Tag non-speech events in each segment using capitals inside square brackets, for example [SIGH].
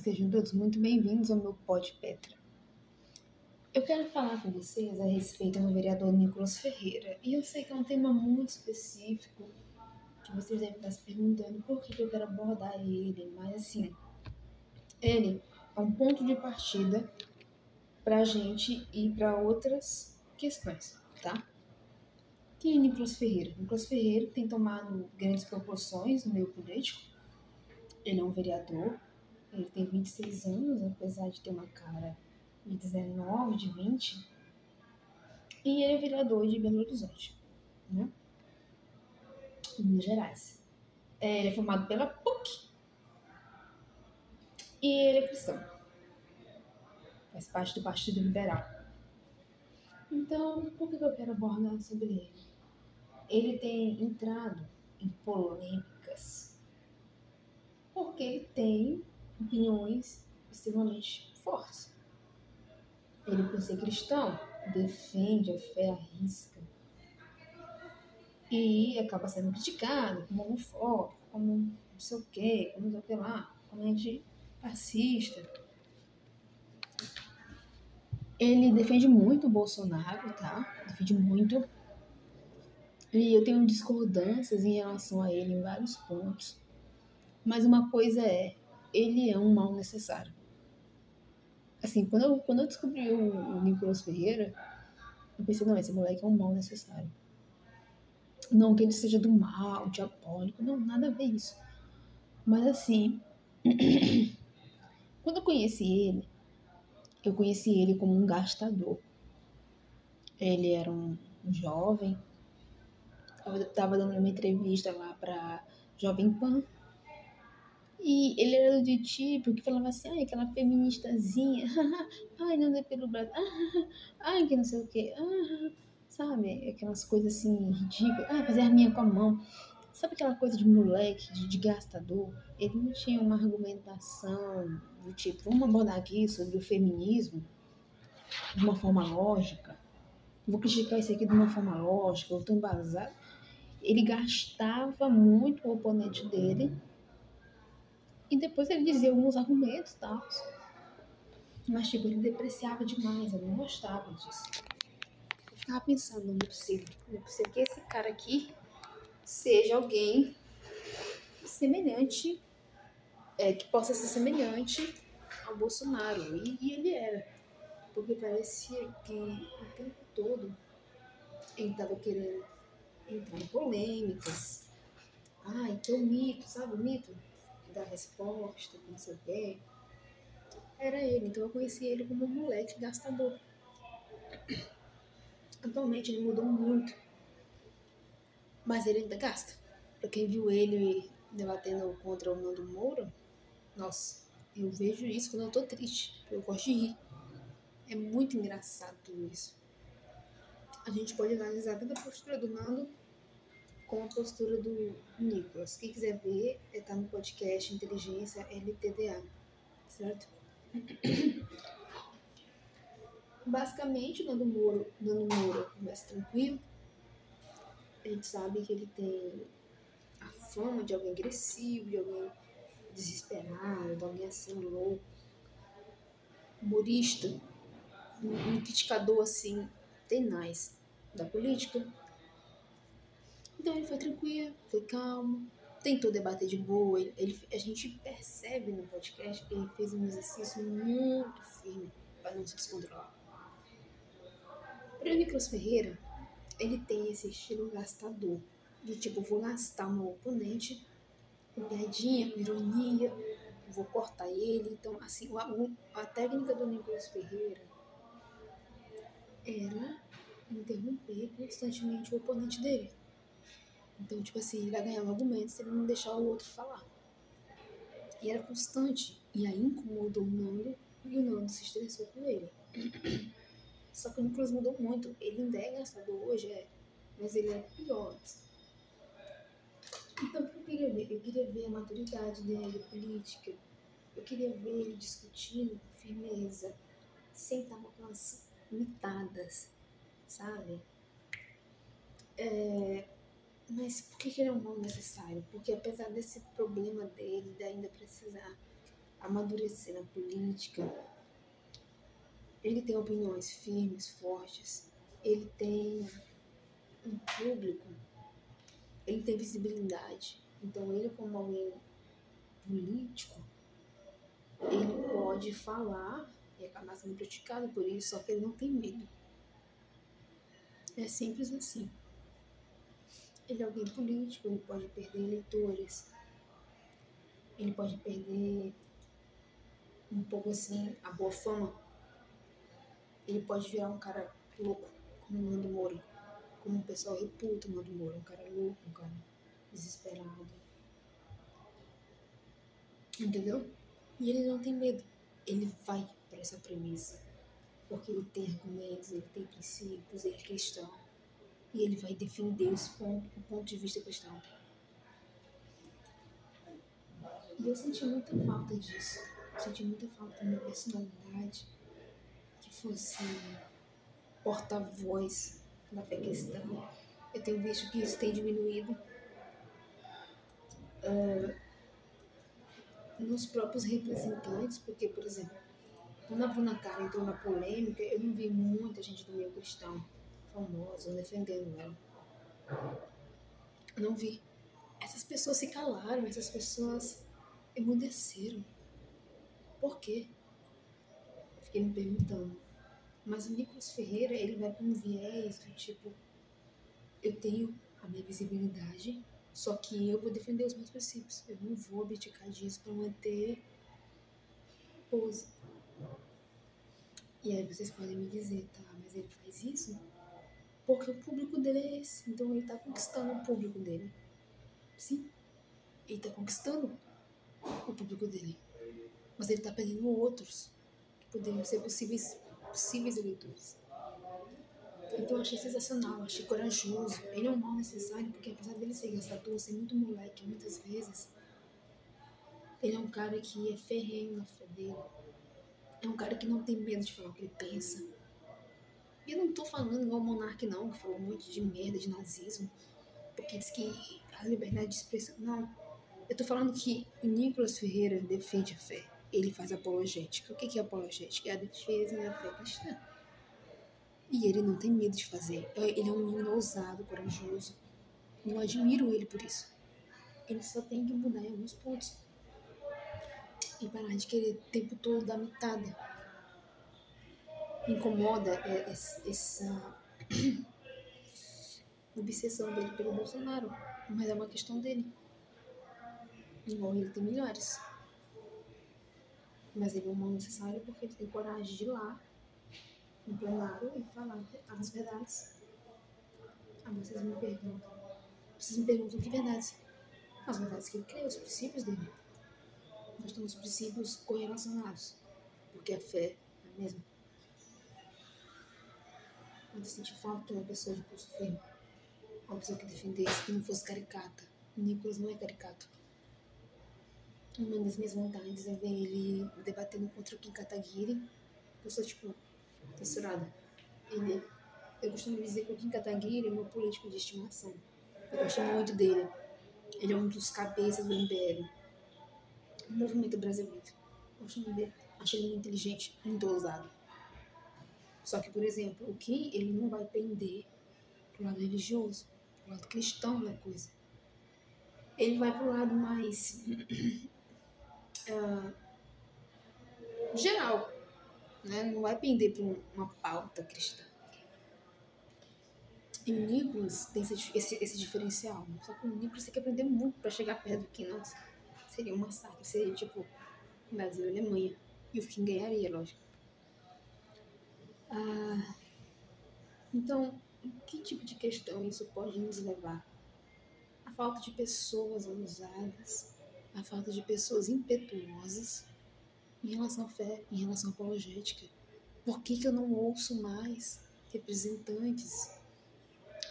sejam todos muito bem-vindos ao meu Pod Petra. Eu quero falar com vocês a respeito do vereador Nicolas Ferreira. E eu sei que é um tema muito específico, que vocês devem estar se perguntando por que eu quero abordar ele, mas assim, ele é um ponto de partida para a gente ir para outras questões, tá? Quem é Nicolas Ferreira? Nicolas Ferreira tem tomado grandes proporções no meio político. Ele é um vereador, ele tem 26 anos, apesar de ter uma cara de 19, de 20. E ele é vereador de Belo Horizonte, né? Em Minas Gerais. É, ele é formado pela PUC. E ele é cristão. Faz parte do Partido Liberal. Então, por que eu quero abordar sobre ele? Ele tem entrado em polêmicas porque ele tem opiniões extremamente fortes. Ele, por ser cristão, defende a fé à risca. E acaba sendo criticado como homofóbico, como não sei o quê, como não sei o que lá, como antifascista. Ele defende muito o Bolsonaro, tá? Defende muito. E eu tenho discordâncias em relação a ele em vários pontos. Mas uma coisa é, ele é um mal necessário. Assim, quando eu, quando eu descobri o, o Nicolas Ferreira, eu pensei, não, esse moleque é um mal necessário. Não que ele seja do mal, diabólico, não, nada a ver isso. Mas assim, [CLEARS THROAT] quando eu conheci ele, eu conheci ele como um gastador. Ele era um, um jovem, eu tava dando uma entrevista lá pra Jovem Pan, e ele era do tipo que falava assim, ai, aquela feministazinha, [LAUGHS] ai, não é pelo braço, [LAUGHS] ai, que não sei o que, [LAUGHS] sabe? Aquelas coisas assim ridículas, ah, fazer arminha com a mão. Sabe aquela coisa de moleque, de, de gastador? Ele não tinha uma argumentação do tipo, vamos abordar aqui sobre o feminismo de uma forma lógica. Vou criticar isso aqui de uma forma lógica, eu tô embasado. Ele gastava muito o oponente dele e depois ele dizia alguns argumentos tal. Mas, tipo, ele depreciava demais, eu não gostava disso. Eu ficava pensando, não é possível, não é possível que esse cara aqui seja alguém semelhante, é, que possa ser semelhante ao Bolsonaro. E, e ele era. Porque parecia que o tempo todo ele estava querendo entrar em polêmicas. Ai, que é o mito, sabe o mito? Dar resposta, não sei o quê. Era ele, então eu conheci ele como um moleque gastador. Atualmente ele mudou muito, mas ele ainda gasta. Pra quem viu ele debatendo contra o Nando Moura, nossa, eu vejo isso quando eu tô triste, eu gosto de rir. É muito engraçado tudo isso. A gente pode analisar tanto a postura do Nando com a postura do Nicolas. Quem quiser ver, está no podcast Inteligência LTDA, certo? [COUGHS] Basicamente, Nando Moura, Nando Moura começa tranquilo. A gente sabe que ele tem a fama de alguém agressivo, de alguém desesperado, de alguém assim louco, humorista, um, um criticador assim tenaz da política então ele foi tranquilo, foi calmo, tentou debater de boa. Ele, ele, a gente percebe no podcast que ele fez um exercício muito firme para não se descontrolar. O Nicolas Ferreira, ele tem esse estilo gastador, de tipo, vou gastar o meu oponente com piadinha, com ironia, vou cortar ele. Então, assim, a, a técnica do Nicolas Ferreira era interromper constantemente o oponente dele. Então, tipo assim, ele vai ganhar um argumento se ele não deixar o outro falar. E era constante. E aí incomodou o Nando e o Nando se estressou com ele. Só que o Nicolas mudou muito. Ele ainda é gastador hoje, é. Mas ele é pior. Então, o que eu queria ver? Eu queria ver a maturidade dele, política. Eu queria ver ele discutindo com firmeza, sem estar com aquelas mitadas, sabe? É, mas por que, ele é um mal necessário? Porque apesar desse problema dele, de ainda precisar amadurecer na política, ele tem opiniões firmes, fortes, ele tem um público, ele tem visibilidade. Então, ele, como alguém político, ele pode falar e acabar sendo criticado por isso, só que ele não tem medo. É simples assim. Ele é alguém político, ele pode perder eleitores, ele pode perder um pouco assim a boa fama. Ele pode virar um cara louco, como o Nando Moura. Como o pessoal reputa o Nando Moura, um cara louco, um cara desesperado. Entendeu? E ele não tem medo. Ele vai para essa premissa. Porque ele tem argumentos, ele tem princípios, ele é cristão. E ele vai defender os pontos, o ponto de vista cristão. E eu senti muita falta disso. senti muita falta de uma personalidade que fosse porta-voz da fé cristã. Eu tenho visto que isso tem diminuído. Uh, nos próprios representantes, porque, por exemplo, quando a Bruna Carla entrou na polêmica, eu não vi muita gente do meio cristão famosa defendendo ela. Não vi. Essas pessoas se calaram, essas pessoas emudeceram. Por quê? Fiquei me perguntando. Mas o Nicolas Ferreira, ele vai com um viés do tipo: eu tenho a minha visibilidade, só que eu vou defender os meus princípios. Eu não vou abdicar disso para manter pose. E aí vocês podem me dizer, tá, mas ele faz isso porque o público dele é esse. Então ele tá conquistando o público dele. Sim, ele tá conquistando o público dele. Mas ele tá perdendo outros que poderiam ser possíveis, possíveis eleitores. Então eu achei sensacional, achei corajoso. Ele é um mal necessário, porque apesar dele ser gastador, ser muito moleque muitas vezes, ele é um cara que é ferrenho na fé dele. É um cara que não tem medo de falar o que ele pensa. E eu não tô falando igual o Monark não, que falou um monte de merda de nazismo, porque diz que a liberdade de expressão. Não. Eu tô falando que o Nicolas Ferreira defende a fé. Ele faz apologética. O que é apologética? É a defesa da fé cristã. E ele não tem medo de fazer. Ele é um menino ousado, corajoso. Eu admiro ele por isso. Ele só tem que mudar em alguns pontos. E parar de querer o tempo todo dar mitada. Incomoda essa [CLEARS THROAT] obsessão dele pelo Bolsonaro. Mas é uma questão dele. Igual ele tem milhares. Mas ele é um necessário porque ele tem coragem de ir lá no plenário e falar as verdades. Ah, vocês me perguntam. Vocês me perguntam que verdades? As verdades que ele crê, os princípios dele. Nós temos princípios correlacionados, porque a fé é a mesma. Quando senti falta de uma pessoa de pulso firme, uma pessoa que defendesse, que não fosse caricata. O Nicolas não é caricato. Uma das minhas vontades é ver ele debatendo contra o Kim Kataguiri. Eu sou, tipo, censurada. Ele, eu costumo dizer que o Kim Kataguiri é meu político de estimação. Eu gosto muito dele. Ele é um dos cabeças do MBL. O movimento brasileiro. Eu gosto muito dele. Acho ele muito inteligente, muito ousado. Só que, por exemplo, o Kim, ele não vai pender pro lado religioso, pro lado cristão da coisa. Ele vai pro lado mais uh, [CLEARS THROAT] geral, né? não vai pender para uma pauta cristã. E o Nicolas tem esse, esse, esse diferencial. Só que o Nicolas tem que aprender muito para chegar perto do que nossa, seria um massacre. Seria tipo Brasil e Alemanha. E o Kim ganharia, lógico. Ah, então, que tipo de questão isso pode nos levar? A falta de pessoas ousadas, a falta de pessoas impetuosas em relação à fé, em relação à apologética. Por que, que eu não ouço mais representantes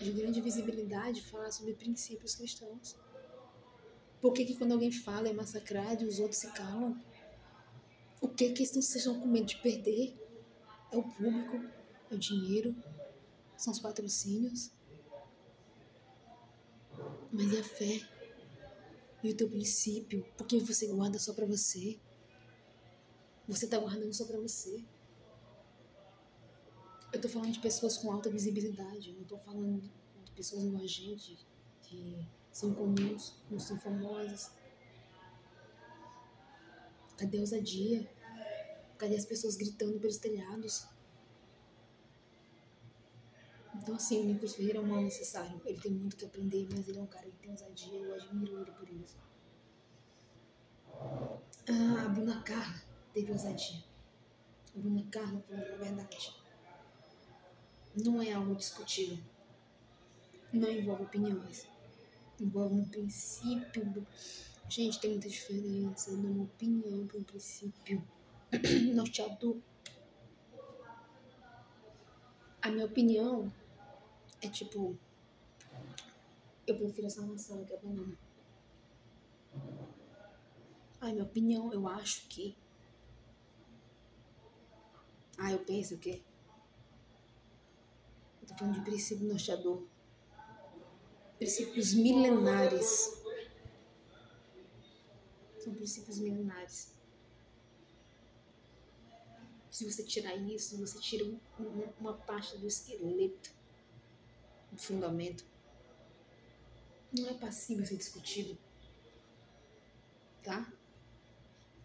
de grande visibilidade falar sobre princípios cristãos? Por que, que quando alguém fala é massacrado e os outros se calam? O que que vocês estão com medo de perder? É o público? É o dinheiro? São os patrocínios? Mas é a fé? E o teu princípio? Por que você guarda só para você? você tá guardando só pra você. Eu tô falando de pessoas com alta visibilidade, não tô falando de pessoas igual a gente, que são comuns, não são famosas. Cadê a ousadia? Cadê as pessoas gritando pelos telhados? Então, assim, o Nicolas Ferreira é um mal necessário. Ele tem muito que aprender, mas ele é um cara que tem ousadia eu admiro ele por isso. Ah, a Bruna Carla teve ousadia. A Bruna Carla falou a verdade. Não é algo discutível. Não envolve opiniões. Envolve um princípio. Gente, tem muita diferença de uma opinião para um princípio [CLEARS THROAT] norteador. A minha opinião é tipo. Eu prefiro essa maçã que a banana. Ai, minha opinião, eu acho que. Ah, eu penso o quê? Eu tô falando de princípio norteador. Princípios milenares. São princípios milenares. Se você tirar isso, você tira uma parte do esqueleto, do fundamento. Não é passível ser discutido. Tá?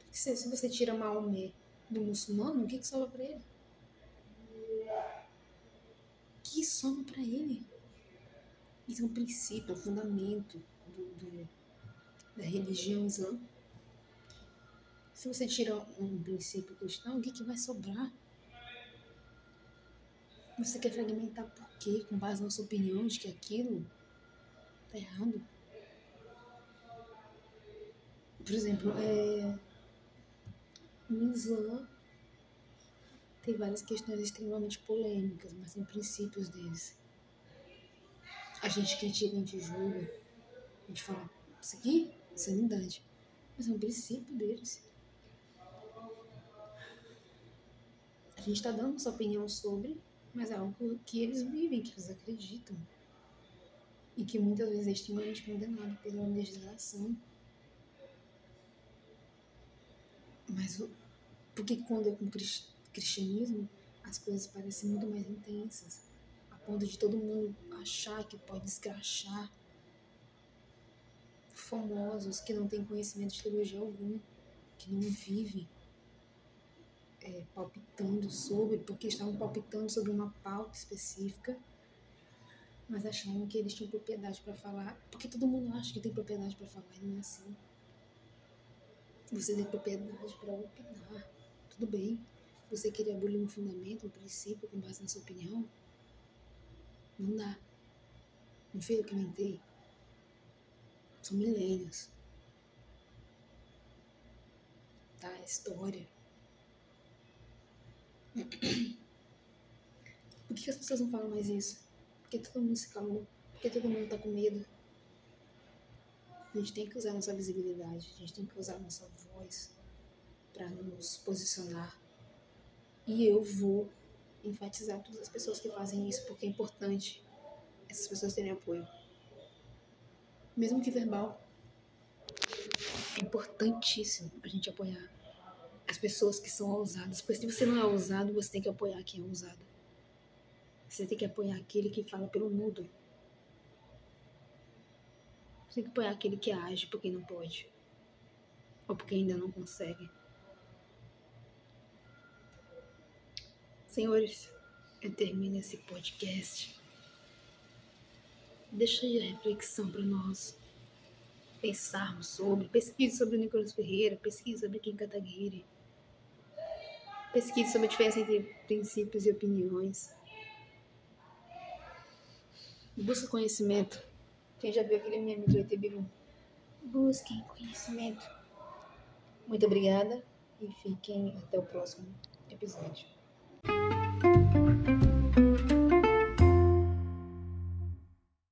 Se, se você tira Maomé do muçulmano, o que, que sobra para ele? O que sobra para ele? Isso é um princípio, um fundamento do, do, da religião islã. Se você tira um princípio cristão, o que, que vai sobrar? Você quer fragmentar por quê? Com base na sua opinião de que aquilo tá errado? Por exemplo, é, no Islã tem várias questões extremamente polêmicas, mas tem princípios deles. A gente critica, a gente julga, a gente fala, isso aqui é sanidade. Mas é um princípio deles. A gente está dando nossa opinião sobre, mas é algo que eles vivem, que eles acreditam. E que muitas vezes é extremamente condenado pela legislação. Mas o, porque quando é com cristianismo, as coisas parecem muito mais intensas, a ponto de todo mundo achar que pode escrachar famosos que não têm conhecimento de teologia algum, que não vivem é, palpitando sobre, porque estavam palpitando sobre uma pauta específica, mas achavam que eles tinham propriedade para falar, porque todo mundo acha que tem propriedade para falar, e não é assim. Você tem propriedade para opinar. Tudo bem. Você querer abolir um fundamento, um princípio com base na sua opinião? Não dá. Não foi eu que inventei. São milênios. Tá? É história. Por que as pessoas não falam mais isso? Por que todo mundo se calou? Por que todo mundo tá com medo? A gente tem que usar nossa visibilidade, a gente tem que usar nossa voz para nos posicionar. E eu vou enfatizar todas as pessoas que fazem isso, porque é importante essas pessoas terem apoio. Mesmo que verbal. É importantíssimo a gente apoiar as pessoas que são ousadas. Porque se você não é ousado, você tem que apoiar quem é ousado. Você tem que apoiar aquele que fala pelo mudo. Você tem que apoiar aquele que age porque não pode. Ou porque ainda não consegue. Senhores, eu termino esse podcast. Deixa aí a reflexão para nós pensarmos sobre. Pesquise sobre o Nicolas Ferreira, pesquise sobre Kim Kataguiri. Pesquise sobre a diferença entre princípios e opiniões. Busque conhecimento. Quem já viu aquele meme do ET Bilu? Busquem conhecimento. Muito obrigada e fiquem até o próximo episódio.